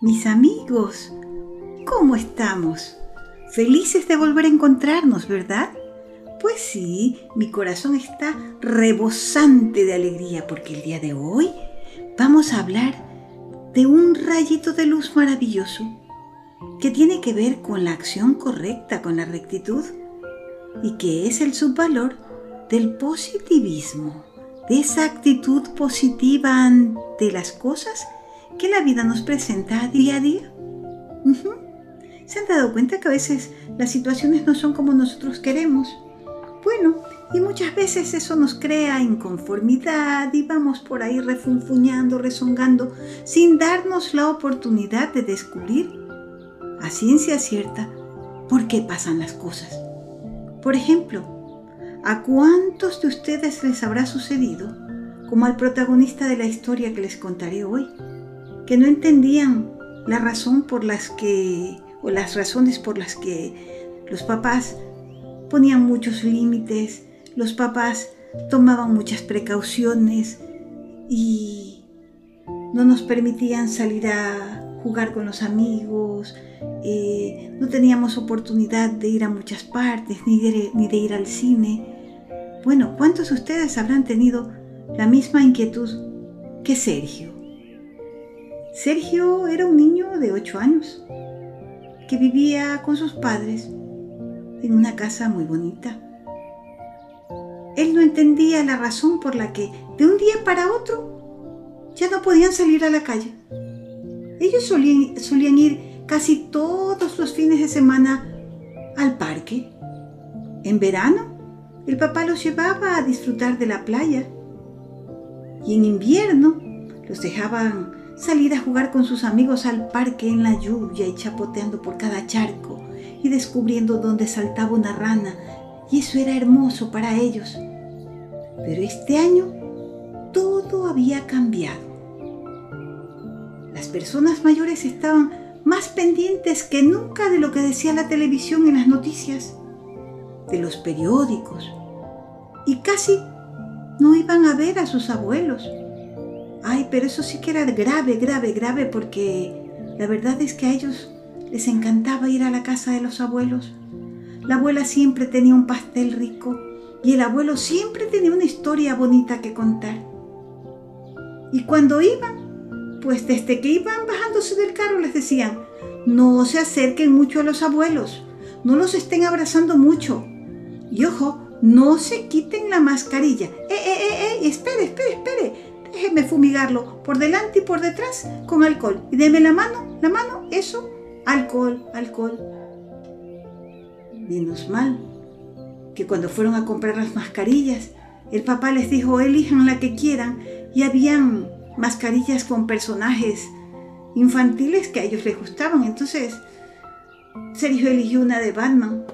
Mis amigos, ¿cómo estamos? Felices de volver a encontrarnos, ¿verdad? Pues sí, mi corazón está rebosante de alegría porque el día de hoy vamos a hablar de un rayito de luz maravilloso que tiene que ver con la acción correcta, con la rectitud y que es el subvalor del positivismo, de esa actitud positiva ante las cosas que la vida nos presenta día a día. ¿Se han dado cuenta que a veces las situaciones no son como nosotros queremos? Bueno, y muchas veces eso nos crea inconformidad y vamos por ahí refunfuñando, rezongando, sin darnos la oportunidad de descubrir a ciencia cierta por qué pasan las cosas. Por ejemplo, ¿a cuántos de ustedes les habrá sucedido, como al protagonista de la historia que les contaré hoy, que no entendían la razón por las que, o las razones por las que los papás ponían muchos límites, los papás tomaban muchas precauciones y no nos permitían salir a jugar con los amigos, eh, no teníamos oportunidad de ir a muchas partes, ni ni de ir al cine. Bueno, ¿cuántos de ustedes habrán tenido la misma inquietud que Sergio? Sergio era un niño de 8 años que vivía con sus padres en una casa muy bonita. Él no entendía la razón por la que de un día para otro ya no podían salir a la calle. Ellos solían, solían ir casi todos los fines de semana al parque. En verano, el papá los llevaba a disfrutar de la playa y en invierno los dejaban salir a jugar con sus amigos al parque en la lluvia y chapoteando por cada charco y descubriendo dónde saltaba una rana, y eso era hermoso para ellos. Pero este año todo había cambiado. Las personas mayores estaban más pendientes que nunca de lo que decía la televisión en las noticias, de los periódicos, y casi no iban a ver a sus abuelos Ay, pero eso sí que era grave, grave, grave, porque la verdad es que a ellos les encantaba ir a la casa de los abuelos. La abuela siempre tenía un pastel rico y el abuelo siempre tenía una historia bonita que contar. Y cuando iban, pues desde que iban bajándose del carro les decían, no se acerquen mucho a los abuelos, no los estén abrazando mucho. Y ojo, no se quiten la mascarilla. ¡Eh, eh, eh, eh! Espere, espere, espere déjeme fumigarlo por delante y por detrás con alcohol. Y deme la mano, la mano, eso, alcohol, alcohol. Menos mal que cuando fueron a comprar las mascarillas, el papá les dijo, elijan la que quieran, y habían mascarillas con personajes infantiles que a ellos les gustaban. Entonces, Sergio eligió una de Batman.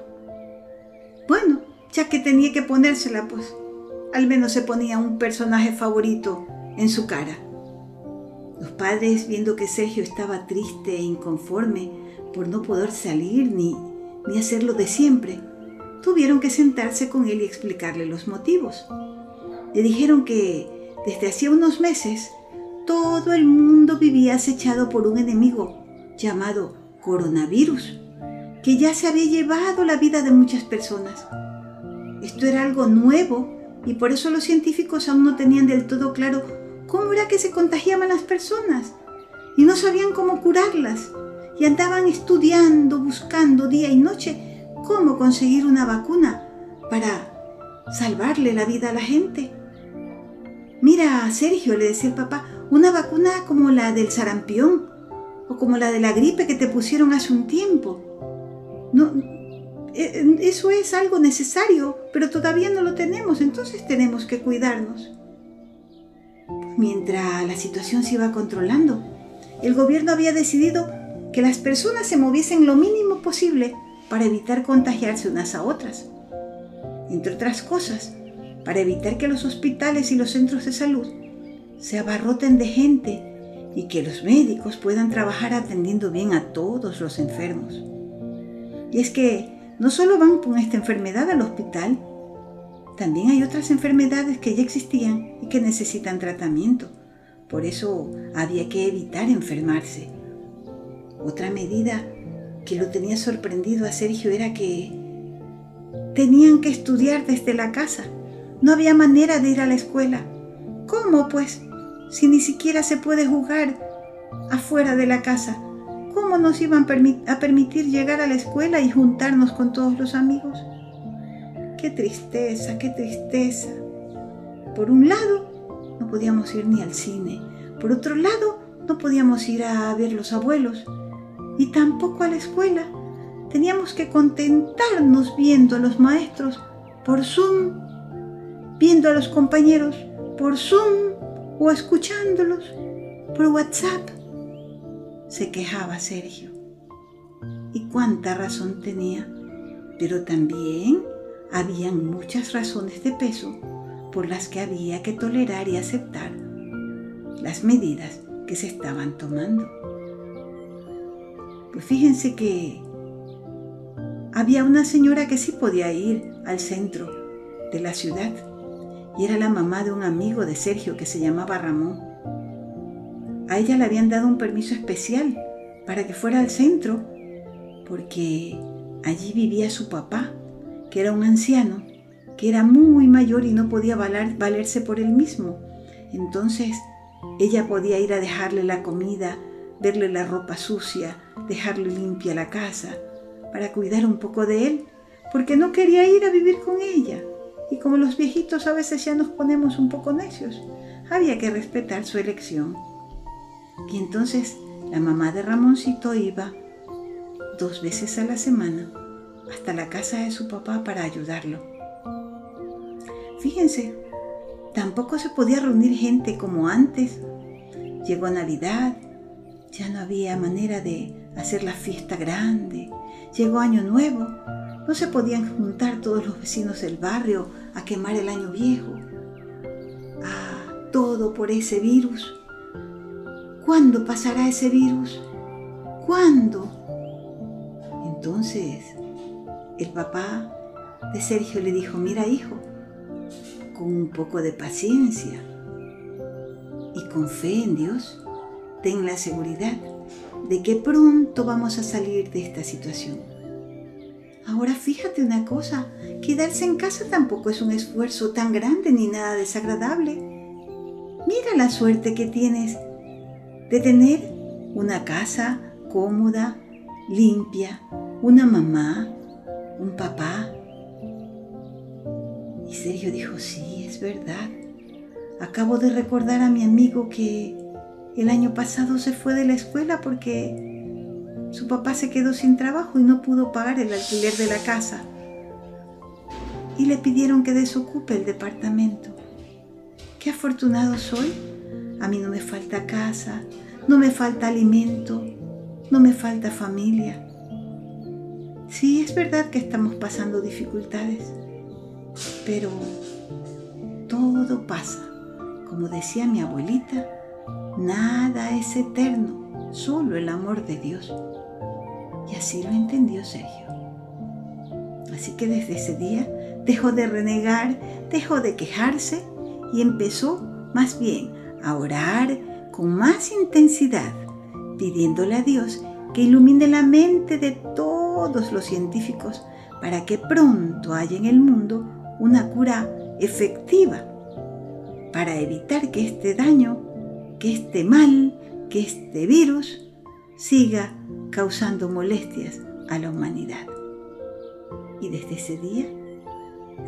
Bueno, ya que tenía que ponérsela, pues al menos se ponía un personaje favorito en su cara. Los padres, viendo que Sergio estaba triste e inconforme por no poder salir ni, ni hacerlo de siempre, tuvieron que sentarse con él y explicarle los motivos. Le dijeron que desde hacía unos meses todo el mundo vivía acechado por un enemigo llamado coronavirus, que ya se había llevado la vida de muchas personas. Esto era algo nuevo y por eso los científicos aún no tenían del todo claro cómo era que se contagiaban las personas y no sabían cómo curarlas y andaban estudiando, buscando día y noche cómo conseguir una vacuna para salvarle la vida a la gente. Mira, Sergio, le decía el papá, una vacuna como la del sarampión o como la de la gripe que te pusieron hace un tiempo. No, eh, eso es algo necesario, pero todavía no lo tenemos, entonces tenemos que cuidarnos. Mientras la situación se iba controlando, el gobierno había decidido que las personas se moviesen lo mínimo posible para evitar contagiarse unas a otras. Entre otras cosas, para evitar que los hospitales y los centros de salud se abarroten de gente y que los médicos puedan trabajar atendiendo bien a todos los enfermos. Y es que no solo van con esta enfermedad al hospital, también hay otras enfermedades que ya existían y que necesitan tratamiento. Por eso había que evitar enfermarse. Otra medida que lo tenía sorprendido a Sergio era que tenían que estudiar desde la casa. No había manera de ir a la escuela. ¿Cómo pues? Si ni siquiera se puede jugar afuera de la casa. ¿Cómo nos iban a permitir llegar a la escuela y juntarnos con todos los amigos? Qué tristeza, qué tristeza. Por un lado, no podíamos ir ni al cine. Por otro lado, no podíamos ir a ver los abuelos. Y tampoco a la escuela. Teníamos que contentarnos viendo a los maestros por Zoom, viendo a los compañeros por Zoom o escuchándolos por WhatsApp se quejaba Sergio. Y cuánta razón tenía, pero también habían muchas razones de peso por las que había que tolerar y aceptar las medidas que se estaban tomando. Pues fíjense que había una señora que sí podía ir al centro de la ciudad y era la mamá de un amigo de Sergio que se llamaba Ramón. A ella le habían dado un permiso especial para que fuera al centro, porque allí vivía su papá, que era un anciano, que era muy mayor y no podía valerse por él mismo. Entonces ella podía ir a dejarle la comida, verle la ropa sucia, dejarle limpia la casa, para cuidar un poco de él, porque no quería ir a vivir con ella. Y como los viejitos a veces ya nos ponemos un poco necios, había que respetar su elección. Y entonces la mamá de Ramoncito iba dos veces a la semana hasta la casa de su papá para ayudarlo. Fíjense, tampoco se podía reunir gente como antes. Llegó Navidad, ya no había manera de hacer la fiesta grande. Llegó Año Nuevo, no se podían juntar todos los vecinos del barrio a quemar el año viejo. Ah, todo por ese virus ¿Cuándo pasará ese virus? ¿Cuándo? Entonces el papá de Sergio le dijo, mira hijo, con un poco de paciencia y con fe en Dios, ten la seguridad de que pronto vamos a salir de esta situación. Ahora fíjate una cosa, quedarse en casa tampoco es un esfuerzo tan grande ni nada desagradable. Mira la suerte que tienes de tener una casa cómoda, limpia, una mamá, un papá. Y Sergio dijo, sí, es verdad. Acabo de recordar a mi amigo que el año pasado se fue de la escuela porque su papá se quedó sin trabajo y no pudo pagar el alquiler de la casa. Y le pidieron que desocupe el departamento. Qué afortunado soy a mí no me falta casa, no me falta alimento, no me falta familia. Sí, es verdad que estamos pasando dificultades, pero todo pasa. Como decía mi abuelita, nada es eterno, solo el amor de Dios. Y así lo entendió Sergio. Así que desde ese día dejó de renegar, dejó de quejarse y empezó más bien a orar con más intensidad, pidiéndole a Dios que ilumine la mente de todos los científicos para que pronto haya en el mundo una cura efectiva para evitar que este daño, que este mal, que este virus siga causando molestias a la humanidad. Y desde ese día,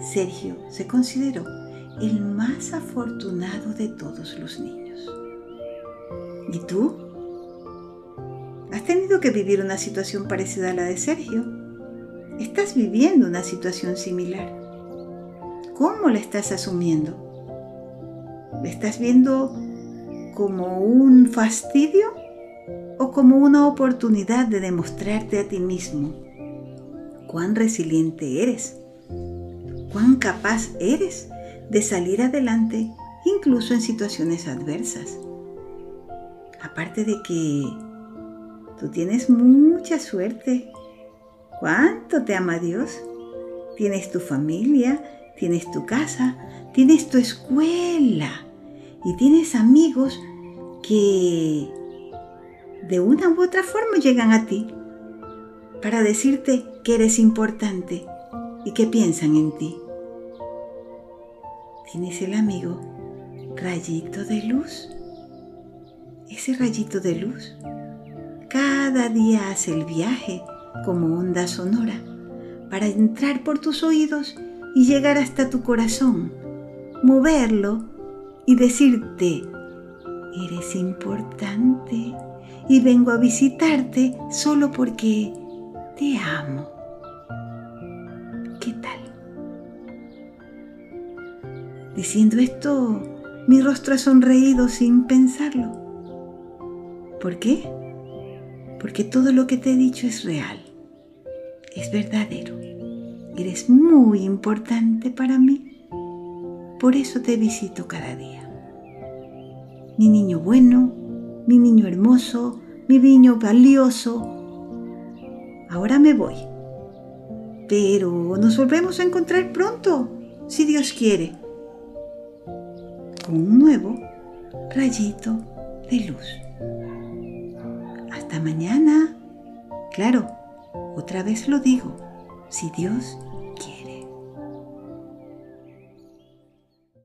Sergio se consideró el más afortunado de todos los niños. ¿Y tú? ¿Has tenido que vivir una situación parecida a la de Sergio? ¿Estás viviendo una situación similar? ¿Cómo la estás asumiendo? ¿La estás viendo como un fastidio o como una oportunidad de demostrarte a ti mismo cuán resiliente eres, cuán capaz eres de salir adelante incluso en situaciones adversas. Aparte de que tú tienes mucha suerte. ¿Cuánto te ama Dios? Tienes tu familia, tienes tu casa, tienes tu escuela y tienes amigos que de una u otra forma llegan a ti para decirte que eres importante y que piensan en ti. Tienes el amigo rayito de luz. Ese rayito de luz cada día hace el viaje como onda sonora para entrar por tus oídos y llegar hasta tu corazón, moverlo y decirte, eres importante y vengo a visitarte solo porque te amo. ¿Qué tal? Diciendo esto, mi rostro ha sonreído sin pensarlo. ¿Por qué? Porque todo lo que te he dicho es real, es verdadero. Eres muy importante para mí. Por eso te visito cada día. Mi niño bueno, mi niño hermoso, mi niño valioso. Ahora me voy. Pero nos volvemos a encontrar pronto, si Dios quiere, con un nuevo rayito de luz. Mañana. Claro, otra vez lo digo, si Dios